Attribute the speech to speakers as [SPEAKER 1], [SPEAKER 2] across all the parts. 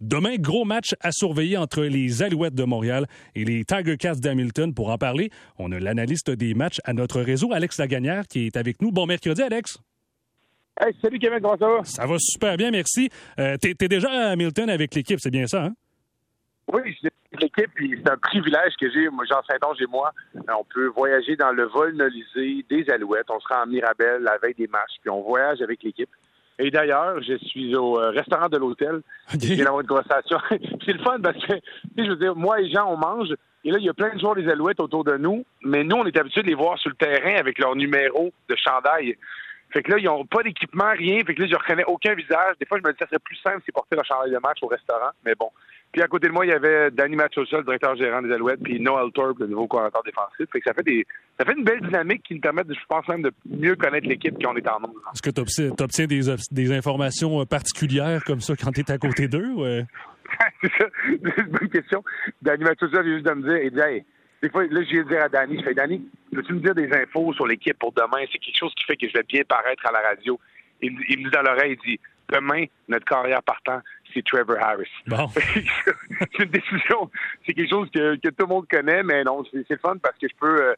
[SPEAKER 1] Demain, gros match à surveiller entre les Alouettes de Montréal et les Tiger Cats d'Hamilton. Pour en parler, on a l'analyste des matchs à notre réseau, Alex Lagagnère, qui est avec nous. Bon mercredi, Alex.
[SPEAKER 2] Hey, salut Kevin, comment ça va?
[SPEAKER 1] Ça va super bien, merci. Euh, t'es, déjà à Hamilton avec l'équipe, c'est bien ça, hein?
[SPEAKER 2] Oui, je suis avec l'équipe, puis c'est un privilège que j'ai, moi, Jean Saint-Onge et moi. On peut voyager dans le vol nolisé des Alouettes. On sera en Mirabel la veille des matchs, puis on voyage avec l'équipe. Et d'ailleurs, je suis au euh, restaurant de l'hôtel. Okay. Je viens d'avoir une conversation. c'est le fun parce que, je veux dire, moi et Jean, on mange. Et là, il y a plein de joueurs des Alouettes autour de nous. Mais nous, on est habitués de les voir sur le terrain avec leur numéro de chandail. Fait que là, ils n'ont pas d'équipement, rien. Fait que là, je reconnais aucun visage. Des fois, je me dis, ça serait plus simple si porter leur chandail de match au restaurant. Mais bon. Puis à côté de moi, il y avait Danny Machosa, le directeur gérant des Alouettes, puis Noel Thorpe, le nouveau coordinateur défensif. Fait que ça fait des, ça fait une belle dynamique qui nous permet, je pense même, de mieux connaître l'équipe qu'on est en nombre.
[SPEAKER 1] Est-ce que tu obtiens, des, des, informations euh, particulières comme ça quand tu es à côté d'eux? Ouais?
[SPEAKER 2] c'est ça. C'est une bonne question. Danny Machosa vient juste de me dire, il dit, hey, des fois, là, je viens de dire à Danny, je fais, Danny, peux-tu me dire des infos sur l'équipe pour demain? C'est quelque chose qui fait que je vais bien paraître à la radio. Il, il me dit dans l'oreille, il dit, demain, notre carrière partant, c'est Trevor Harris.
[SPEAKER 1] Bon.
[SPEAKER 2] c'est une décision, c'est quelque chose que, que, tout le monde connaît, mais non, c'est le fun parce que je peux. Euh,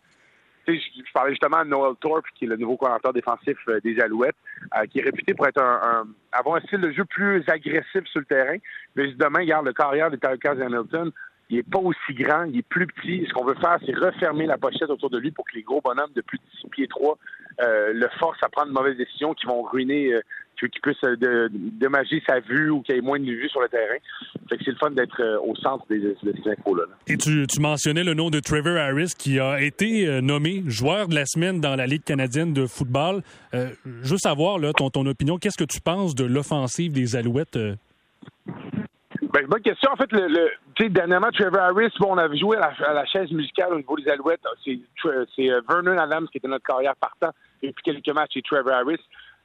[SPEAKER 2] je, je parlais justement de Noel Thorpe, qui est le nouveau coordinateur défensif euh, des Alouettes, euh, qui est réputé pour être un, un, avoir un style de jeu plus agressif sur le terrain. Mais demain, regarde, le carrière des Tigers Hamilton, il n'est pas aussi grand, il est plus petit. Ce qu'on veut faire, c'est refermer la pochette autour de lui pour que les gros bonhommes de plus de 6 pieds 3 euh, le forcent à prendre de mauvaises décisions qui vont ruiner, euh, qui puisse euh, dommager sa vue ou qu'il ait moins de vue sur le terrain. Fait que c'est le fun d'être euh, au centre de ces infos-là.
[SPEAKER 1] Et tu, mentionnais le nom de Trevor Harris qui a été nommé joueur de la semaine dans la Ligue canadienne de football. Je veux savoir ton opinion. Qu'est-ce que tu penses de l'offensive des Alouettes?
[SPEAKER 2] Ben, bonne question. En fait, le, le dernièrement, Trevor Harris, bon, on avait joué à la, chaise musicale au niveau des Alouettes. C'est Vernon Adams qui était notre carrière partant depuis quelques matchs, c'est Trevor Harris.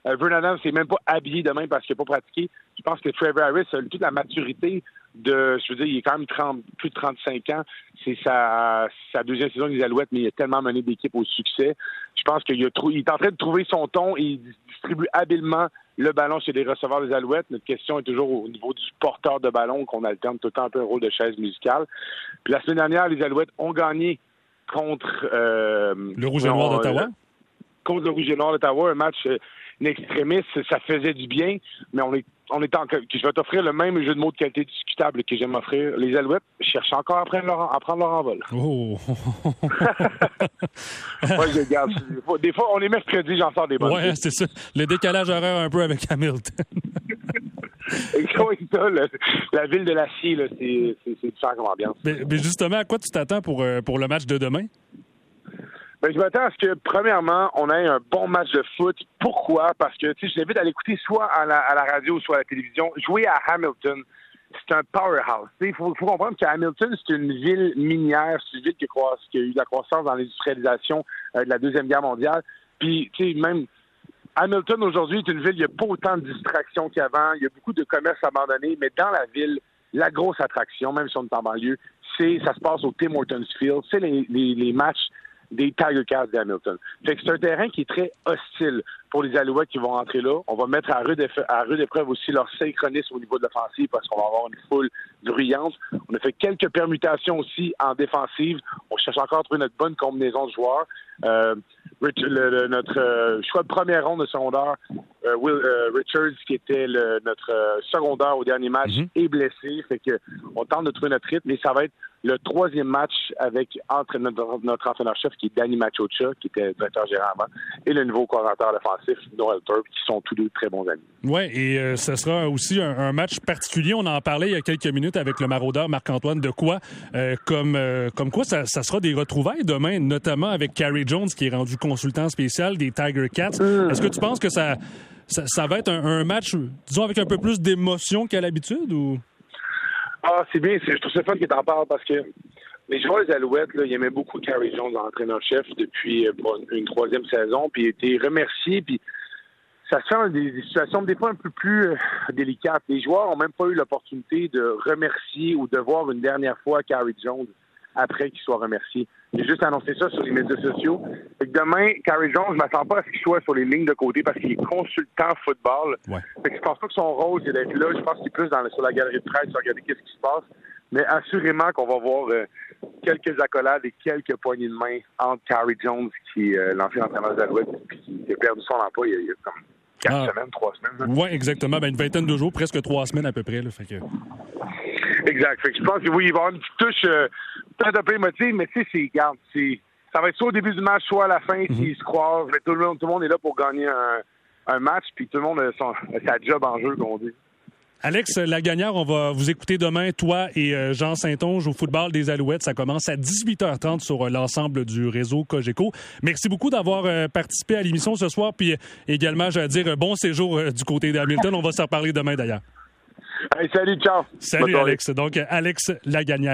[SPEAKER 2] Euh, Vernon Adams s'est même pas habillé demain parce qu'il n'a pas pratiqué. Je pense que Trevor Harris a toute la maturité de, je veux dire, il est quand même 30, plus de 35 ans. C'est sa, sa deuxième saison des Alouettes, mais il a tellement mené d'équipe au succès. Je pense qu'il il est en train de trouver son ton et il distribue habilement le ballon chez les receveurs des Alouettes. Notre question est toujours au niveau du porteur de ballon, qu'on alterne tout le temps un peu un rôle de chaise musicale. Puis la semaine dernière, les Alouettes ont gagné contre... Euh,
[SPEAKER 1] le Rouge et Noir d'Ottawa?
[SPEAKER 2] Contre le Rouge et Noir d'Ottawa, un match... Extrémiste, ça faisait du bien, mais on est, on est en, je vais t'offrir le même jeu de mots de qualité discutable que j'aime offrir. Les Alouettes cherchent encore à prendre leur, à prendre leur envol.
[SPEAKER 1] Oh!
[SPEAKER 2] Moi, je garde. Des fois, on est mercredi, j'en sors des bonnes.
[SPEAKER 1] Ouais, c'est ça. Le décalage horaire un peu avec Hamilton.
[SPEAKER 2] le, la ville de l'acier, c'est différent comme ambiance.
[SPEAKER 1] Mais, mais, justement, à quoi tu t'attends pour, euh, pour le match de demain?
[SPEAKER 2] Ben, je m'attends à ce que, premièrement, on ait un bon match de foot. Pourquoi? Parce que, tu sais, je t'invite à l'écouter soit à la, radio, soit à la télévision. Jouer à Hamilton, c'est un powerhouse. Il faut, comprendre qu'Hamilton, c'est une ville minière, c'est une ville qui, a eu de la croissance dans l'industrialisation euh, de la Deuxième Guerre mondiale. Puis, tu sais, même Hamilton, aujourd'hui, est une ville, il n'y a pas autant de distractions qu'avant. Il y a beaucoup de commerces abandonnés, mais dans la ville, la grosse attraction, même si on est en banlieue, c'est ça se passe au Tim Hortons Field. C'est les matchs des Tiger Cats d'Hamilton. Fait que c'est un terrain qui est très hostile pour les Alouettes qui vont entrer là. On va mettre à rude, à rude épreuve aussi leur synchronisme au niveau de l'offensive parce qu'on va avoir une foule bruyante. On a fait quelques permutations aussi en défensive. On cherche encore à trouver notre bonne combinaison de joueurs. Euh, le, le, notre euh, choix de première ronde de secondaire, euh, Will Richards, qui était le, notre secondaire au dernier match, mm -hmm. est blessé. Fait que on tente de trouver notre rythme, mais ça va être le troisième match avec entre notre, notre entraîneur-chef, qui est Danny Machocha, qui était directeur gérant avant, et le nouveau coordinateur défensif, Noel Turp, qui sont tous deux très bons amis.
[SPEAKER 1] Oui, et euh, ce sera aussi un, un, match particulier. On en parlait il y a quelques minutes avec le maraudeur Marc-Antoine de quoi, euh, comme, euh, comme quoi ça, ça, sera des retrouvailles demain, notamment avec Carrie Jones, qui est rendu consultant spécial des Tiger Cats. Mmh. Est-ce que tu penses que ça, ça, ça va être un, un, match, disons, avec un peu plus d'émotion qu'à l'habitude ou?
[SPEAKER 2] Ah, c'est bien. Je trouve ça fun que tu en parles parce que les joueurs des Alouettes, là, ils aimaient beaucoup Carrie Jones, l'entraîneur-chef, depuis bon, une troisième saison, puis il a été remercié, puis ça se fait des, situations des fois un peu plus euh, délicates. Les joueurs ont même pas eu l'opportunité de remercier ou de voir une dernière fois Carrie Jones. Après qu'il soit remercié. J'ai juste annoncé ça sur les médias sociaux. Fait que demain, Carrie Jones, je m'attends pas à ce qu'il soit sur les lignes de côté parce qu'il est consultant football.
[SPEAKER 1] Ouais.
[SPEAKER 2] Fait que je pense pas que son rôle, c'est d'être là. Je pense qu'il est plus dans, sur la galerie de presse, regarder qu'est-ce qui se passe. Mais assurément qu'on va voir euh, quelques accolades et quelques poignées de main entre Carrie Jones, qui est euh, l'ancien entraîneur d'Alouette, puis qui a perdu son emploi il y a, comme quatre
[SPEAKER 1] Ah.
[SPEAKER 2] semaines, trois semaines. hein.
[SPEAKER 1] Oui, exactement. Ben, une vingtaine de jours, presque trois semaines à peu près. Là, fait que...
[SPEAKER 2] Exact. Fait que je pense que oui, il va y avoir une petite touche euh, peut-être un peu émotive, mais tu sais, c'est, c'est, ça va être soit au début du match, soit à la fin, s'ils se croisent. Mais tout, le monde, tout le monde est là pour gagner un, un match, puis tout le monde a, son, a sa job en jeu, comme on dit.
[SPEAKER 1] Alex Lagagnère, on va vous écouter demain, toi et euh, Jean Saint-Onge au football des Alouettes. Ça commence à 18h30 sur euh, l'ensemble du réseau Cogeco. Merci beaucoup d'avoir euh, participé à l'émission ce soir. Puis également, je vais dire bon séjour du côté d'Hamilton. On va se reparler demain d'ailleurs.
[SPEAKER 2] Hey, salut, ciao.
[SPEAKER 1] Salut. Alex. Donc, Alex Lagagnère.